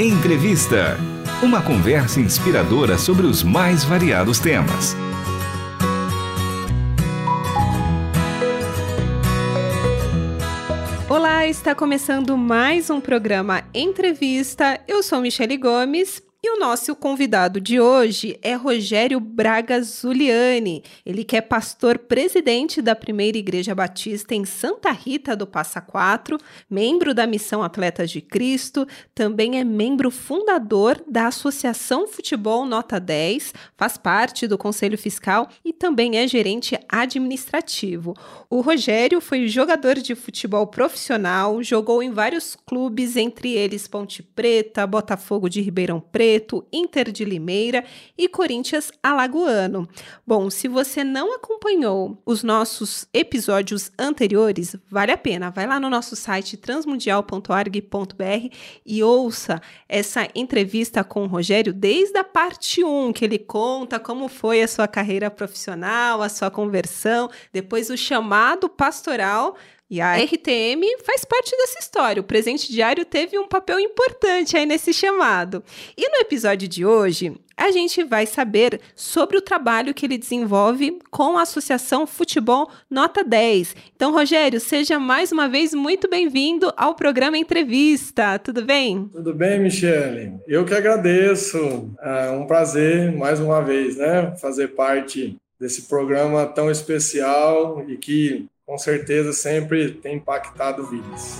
Entrevista. Uma conversa inspiradora sobre os mais variados temas. Olá, está começando mais um programa Entrevista. Eu sou Michele Gomes e o nosso convidado de hoje é Rogério Braga Zuliani. Ele que é pastor presidente da Primeira Igreja Batista em Santa Rita do Passa Quatro, membro da Missão Atletas de Cristo, também é membro fundador da Associação Futebol Nota 10, faz parte do Conselho Fiscal e também é gerente administrativo. O Rogério foi jogador de futebol profissional, jogou em vários clubes, entre eles Ponte Preta, Botafogo de Ribeirão Preto, Preto, Inter de Limeira e Corinthians Alagoano. Bom, se você não acompanhou os nossos episódios anteriores, vale a pena. Vai lá no nosso site transmundial.org.br e ouça essa entrevista com o Rogério desde a parte 1, que ele conta como foi a sua carreira profissional, a sua conversão, depois o chamado pastoral e a RTM faz parte dessa história. O presente diário teve um papel importante aí nesse chamado. E no episódio de hoje, a gente vai saber sobre o trabalho que ele desenvolve com a Associação Futebol Nota 10. Então, Rogério, seja mais uma vez muito bem-vindo ao programa Entrevista. Tudo bem? Tudo bem, Michele. Eu que agradeço. É um prazer, mais uma vez, né, fazer parte desse programa tão especial e que com certeza sempre tem impactado vidas.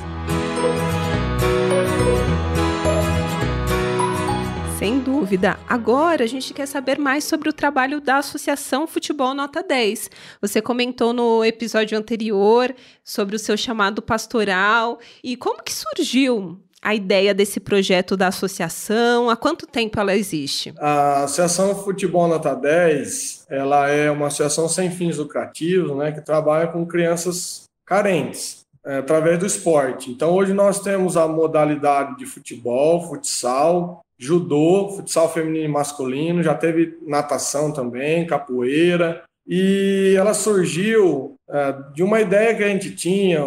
Sem dúvida. Agora a gente quer saber mais sobre o trabalho da Associação Futebol Nota 10. Você comentou no episódio anterior sobre o seu chamado pastoral e como que surgiu a ideia desse projeto da associação? Há quanto tempo ela existe? A Associação Futebol Nota 10, ela é uma associação sem fins lucrativos, né, que trabalha com crianças carentes, é, através do esporte. Então, hoje nós temos a modalidade de futebol, futsal, judô, futsal feminino e masculino, já teve natação também, capoeira, e ela surgiu é, de uma ideia que a gente tinha,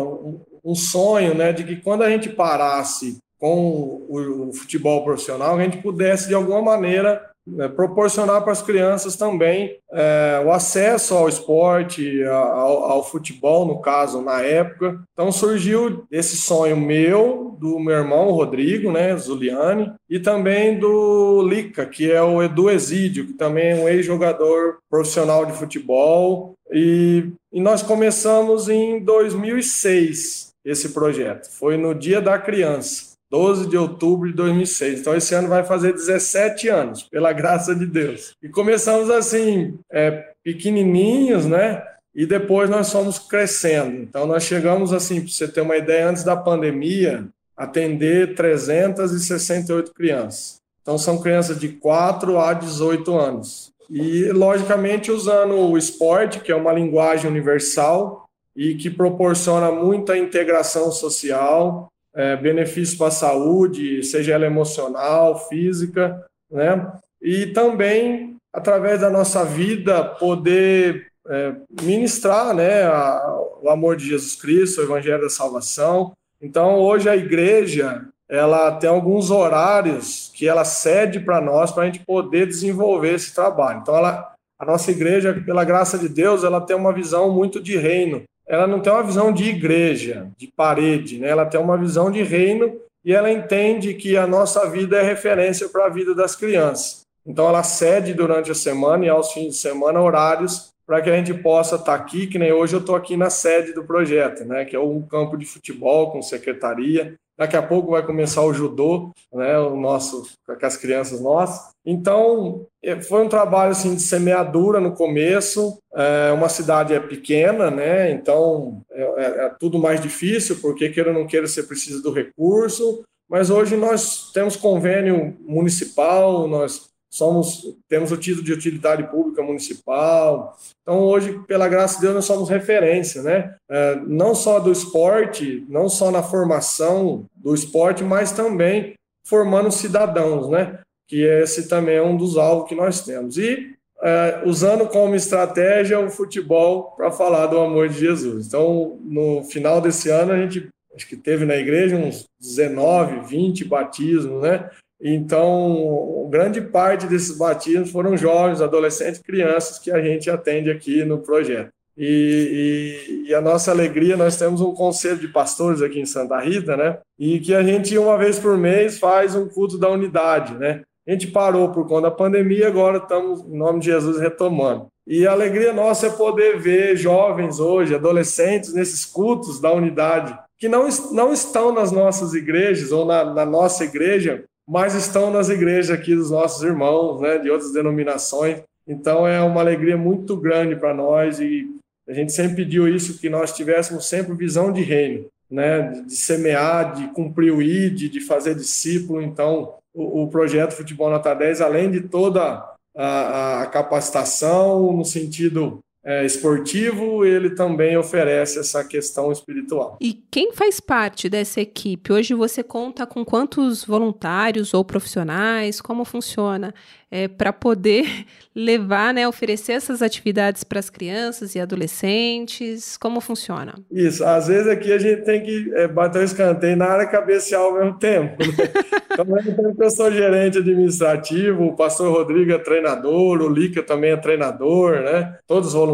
um sonho né, de que quando a gente parasse com o, o futebol profissional, a gente pudesse, de alguma maneira, é, proporcionar para as crianças também é, o acesso ao esporte, ao, ao, futebol, no caso, na época. Então surgiu esse sonho meu, do meu irmão Rodrigo, né, Zuliani, e também do Lica, que é o Edu Exídio, que também é um ex-jogador profissional de futebol. E, e nós começamos em 2006 esse projeto. Foi no Dia da Criança, 12 de outubro de 2006. Então, esse ano vai fazer 17 anos, pela graça de Deus. E começamos assim, é, pequenininhos, né? E depois nós fomos crescendo. Então, nós chegamos assim, para você ter uma ideia, antes da pandemia, atender 368 crianças. Então, são crianças de 4 a 18 anos. E, logicamente, usando o esporte, que é uma linguagem universal, e que proporciona muita integração social, é, benefícios para a saúde, seja ela emocional, física, né? E também, através da nossa vida, poder é, ministrar né, a, o amor de Jesus Cristo, o Evangelho da Salvação. Então, hoje a igreja ela tem alguns horários que ela cede para nós para a gente poder desenvolver esse trabalho. Então, ela, a nossa igreja, pela graça de Deus, ela tem uma visão muito de reino ela não tem uma visão de igreja, de parede, né? ela tem uma visão de reino e ela entende que a nossa vida é referência para a vida das crianças. Então ela cede durante a semana e aos fins de semana horários para que a gente possa estar tá aqui, que nem hoje eu estou aqui na sede do projeto, né, que é um campo de futebol com secretaria. Daqui a pouco vai começar o judô, né, o nosso, com as crianças nossas. Então, é, foi um trabalho assim, de semeadura no começo. É, uma cidade é pequena, né, então é, é, é tudo mais difícil, porque queira ou não queira, você precisa do recurso. Mas hoje nós temos convênio municipal, nós somos temos o título de utilidade pública municipal. Então hoje, pela graça de Deus, nós somos referência, né? É, não só do esporte, não só na formação do esporte, mas também formando cidadãos, né? Que esse também é um dos alvos que nós temos. E é, usando como estratégia o futebol para falar do amor de Jesus. Então, no final desse ano, a gente acho que teve na igreja uns 19, 20 batismos, né? Então, grande parte desses batismos foram jovens, adolescentes, crianças que a gente atende aqui no projeto. E, e, e, a nossa alegria, nós temos um conselho de pastores aqui em Santa Rita, né? E que a gente, uma vez por mês, faz um culto da unidade, né? A gente parou por conta da pandemia, agora estamos, em nome de Jesus, retomando. E a alegria nossa é poder ver jovens hoje, adolescentes, nesses cultos da unidade, que não, não estão nas nossas igrejas ou na, na nossa igreja, mas estão nas igrejas aqui dos nossos irmãos, né, de outras denominações. Então é uma alegria muito grande para nós e a gente sempre pediu isso que nós tivéssemos sempre visão de reino, né, de semear, de cumprir o ID, de fazer discípulo. Então o, o projeto Futebol Nota 10, além de toda a, a capacitação no sentido é, esportivo, ele também oferece essa questão espiritual. E quem faz parte dessa equipe? Hoje você conta com quantos voluntários ou profissionais? Como funciona? é, para poder levar, né, oferecer essas atividades para as crianças e adolescentes? Como funciona? Isso, às vezes aqui a gente tem que é, bater o escanteio na área cabecear ao mesmo tempo. Né? então, ao mesmo tempo que eu sou gerente administrativo, o pastor Rodrigo é treinador, o Lica também é treinador, né? todos voluntários,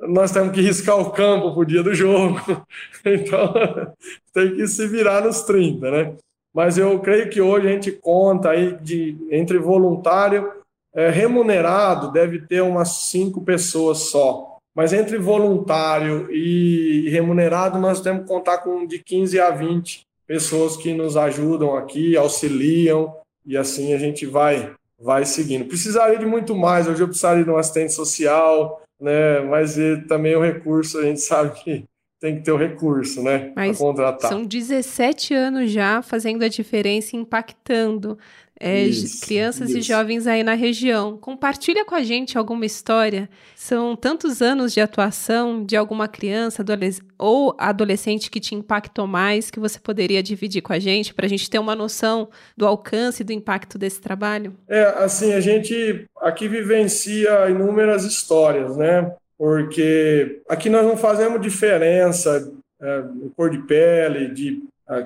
nós temos que riscar o campo para o dia do jogo. então, tem que se virar nos 30, né? mas eu creio que hoje a gente conta aí de entre voluntário é, remunerado deve ter umas cinco pessoas só. Mas entre voluntário e remunerado, nós temos que contar com de 15 a 20 pessoas que nos ajudam aqui, auxiliam, e assim a gente vai vai seguindo. Precisaria de muito mais, hoje eu precisaria de um assistente social, né? mas também o recurso a gente sabe que tem que ter o recurso, né? Mas contratar. São 17 anos já fazendo a diferença, impactando é, isso, crianças isso. e jovens aí na região. Compartilha com a gente alguma história. São tantos anos de atuação de alguma criança adolesc ou adolescente que te impactou mais, que você poderia dividir com a gente, para a gente ter uma noção do alcance e do impacto desse trabalho? É, assim, a gente aqui vivencia inúmeras histórias, né? Porque aqui nós não fazemos diferença é, de cor de pele, de,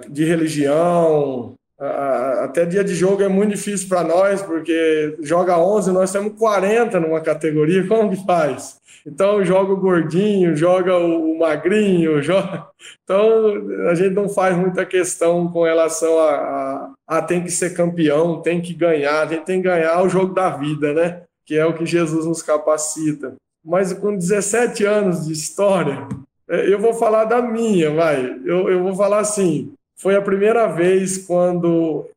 de religião. Até dia de jogo é muito difícil para nós, porque joga 11, nós temos 40 numa categoria, como que faz? Então joga o gordinho, joga o magrinho, joga... então a gente não faz muita questão com relação a, a, a tem que ser campeão, tem que ganhar, a gente tem que ganhar o jogo da vida, né? Que é o que Jesus nos capacita mas com 17 anos de história, é, eu vou falar da minha, vai. Eu, eu vou falar assim: foi a primeira vez quando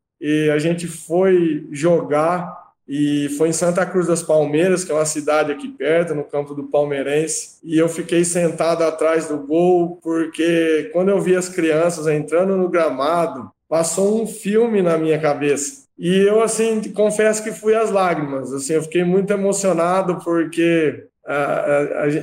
a gente foi jogar e foi em Santa Cruz das Palmeiras, que é uma cidade aqui perto, no campo do Palmeirense, e eu fiquei sentado atrás do gol, porque quando eu vi as crianças entrando no gramado, passou um filme na minha cabeça. E eu, assim, confesso que fui às lágrimas, assim, eu fiquei muito emocionado, porque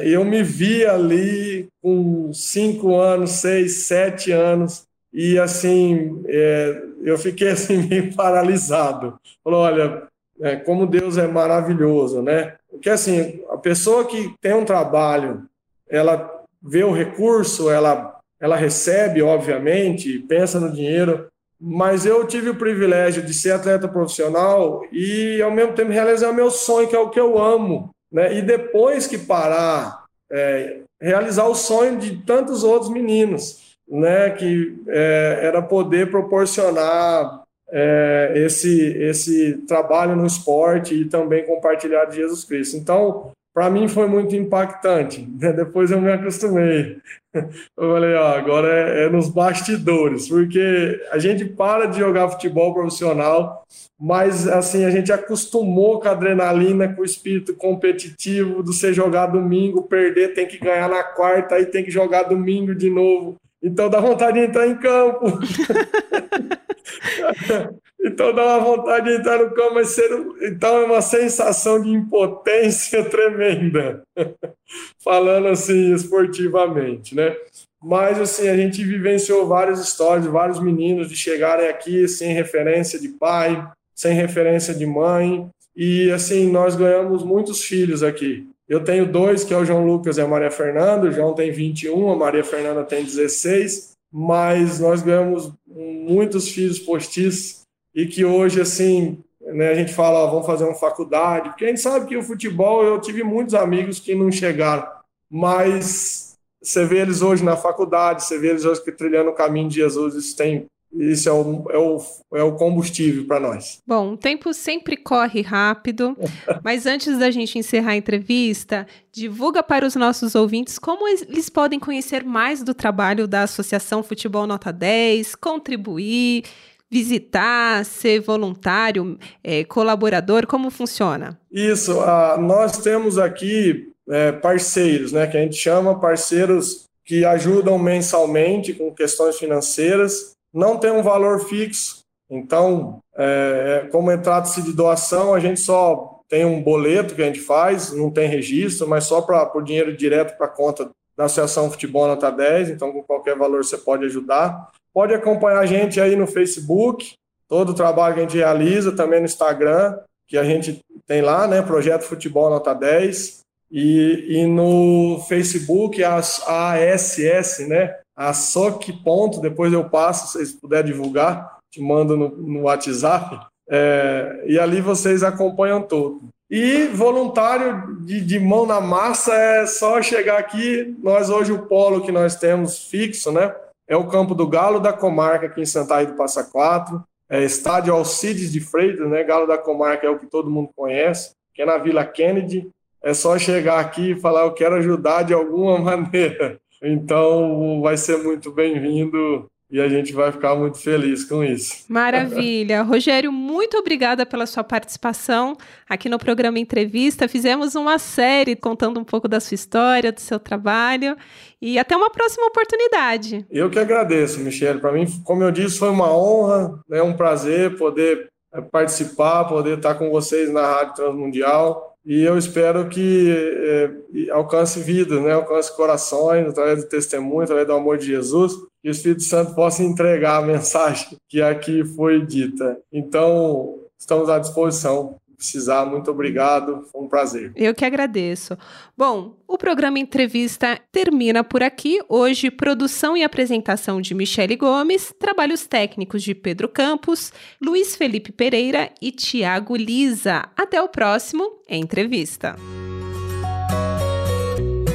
eu me vi ali com cinco anos, seis, sete anos, e assim, é, eu fiquei assim meio paralisado. Falou, olha, é, como Deus é maravilhoso, né? Porque assim, a pessoa que tem um trabalho, ela vê o recurso, ela, ela recebe, obviamente, pensa no dinheiro, mas eu tive o privilégio de ser atleta profissional e, ao mesmo tempo, realizar meu sonho, que é o que eu amo, né? E depois que parar, é, realizar o sonho de tantos outros meninos, né? Que é, era poder proporcionar é, esse esse trabalho no esporte e também compartilhar de Jesus Cristo. Então, para mim foi muito impactante. Né? Depois eu me acostumei. Eu falei, ó, agora é, é, nos bastidores, porque a gente para de jogar futebol profissional, mas assim a gente acostumou com a adrenalina, com o espírito competitivo do ser jogar domingo, perder, tem que ganhar na quarta, aí tem que jogar domingo de novo. Então dá vontade de entrar em campo. Então dá uma vontade de entrar no campo, mas ser, então é uma sensação de impotência tremenda, falando assim esportivamente, né? Mas assim, a gente vivenciou várias histórias vários meninos de chegarem aqui sem referência de pai, sem referência de mãe, e assim, nós ganhamos muitos filhos aqui. Eu tenho dois, que é o João Lucas e a Maria Fernanda, o João tem 21, a Maria Fernanda tem 16, mas nós ganhamos muitos filhos postiços e que hoje, assim, né, a gente fala, ó, vamos fazer uma faculdade, porque a gente sabe que o futebol, eu tive muitos amigos que não chegaram, mas você vê eles hoje na faculdade, você vê eles hoje trilhando o caminho de Jesus, isso tem isso é o, é o, é o combustível para nós. Bom, o tempo sempre corre rápido, mas antes da gente encerrar a entrevista, divulga para os nossos ouvintes como eles podem conhecer mais do trabalho da Associação Futebol Nota 10, contribuir, visitar, ser voluntário, é, colaborador, como funciona? Isso, uh, nós temos aqui é, parceiros, né, que a gente chama parceiros que ajudam mensalmente com questões financeiras não tem um valor fixo. Então, é, é como trata-se de doação, a gente só tem um boleto que a gente faz, não tem registro, mas só para por dinheiro direto para a conta da Associação Futebol Nota 10, então com qualquer valor você pode ajudar. Pode acompanhar a gente aí no Facebook, todo o trabalho que a gente realiza, também no Instagram, que a gente tem lá, né, Projeto Futebol Nota 10, e, e no Facebook, a, a ASS, né, a SOC ponto, depois eu passo, se vocês puderem divulgar, te mando no, no WhatsApp, é, e ali vocês acompanham tudo. E voluntário de, de, mão na massa é só chegar aqui. Nós hoje o polo que nós temos fixo, né? É o Campo do Galo da Comarca aqui em Santa do Passa Quatro. É estádio Alcides de Freitas, né? Galo da Comarca é o que todo mundo conhece, que é na Vila Kennedy. É só chegar aqui e falar eu quero ajudar de alguma maneira. Então, vai ser muito bem-vindo e a gente vai ficar muito feliz com isso. Maravilha. Rogério, muito obrigada pela sua participação aqui no programa Entrevista. Fizemos uma série contando um pouco da sua história, do seu trabalho e até uma próxima oportunidade. Eu que agradeço, Michele. Para mim, como eu disse, foi uma honra, é né, um prazer poder é, participar, poder estar com vocês na Rádio Transmundial e eu espero que é, alcance vida, né? alcance corações através do testemunho, através do amor de Jesus, que o Espírito Santo possa entregar a mensagem que aqui foi dita. Então, estamos à disposição precisar, muito obrigado, foi um prazer. Eu que agradeço. Bom, o programa Entrevista termina por aqui. Hoje, produção e apresentação de Michele Gomes, trabalhos técnicos de Pedro Campos, Luiz Felipe Pereira e Tiago Lisa. Até o próximo Entrevista.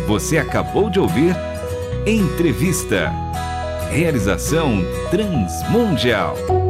Você acabou de ouvir Entrevista. Realização Transmundial.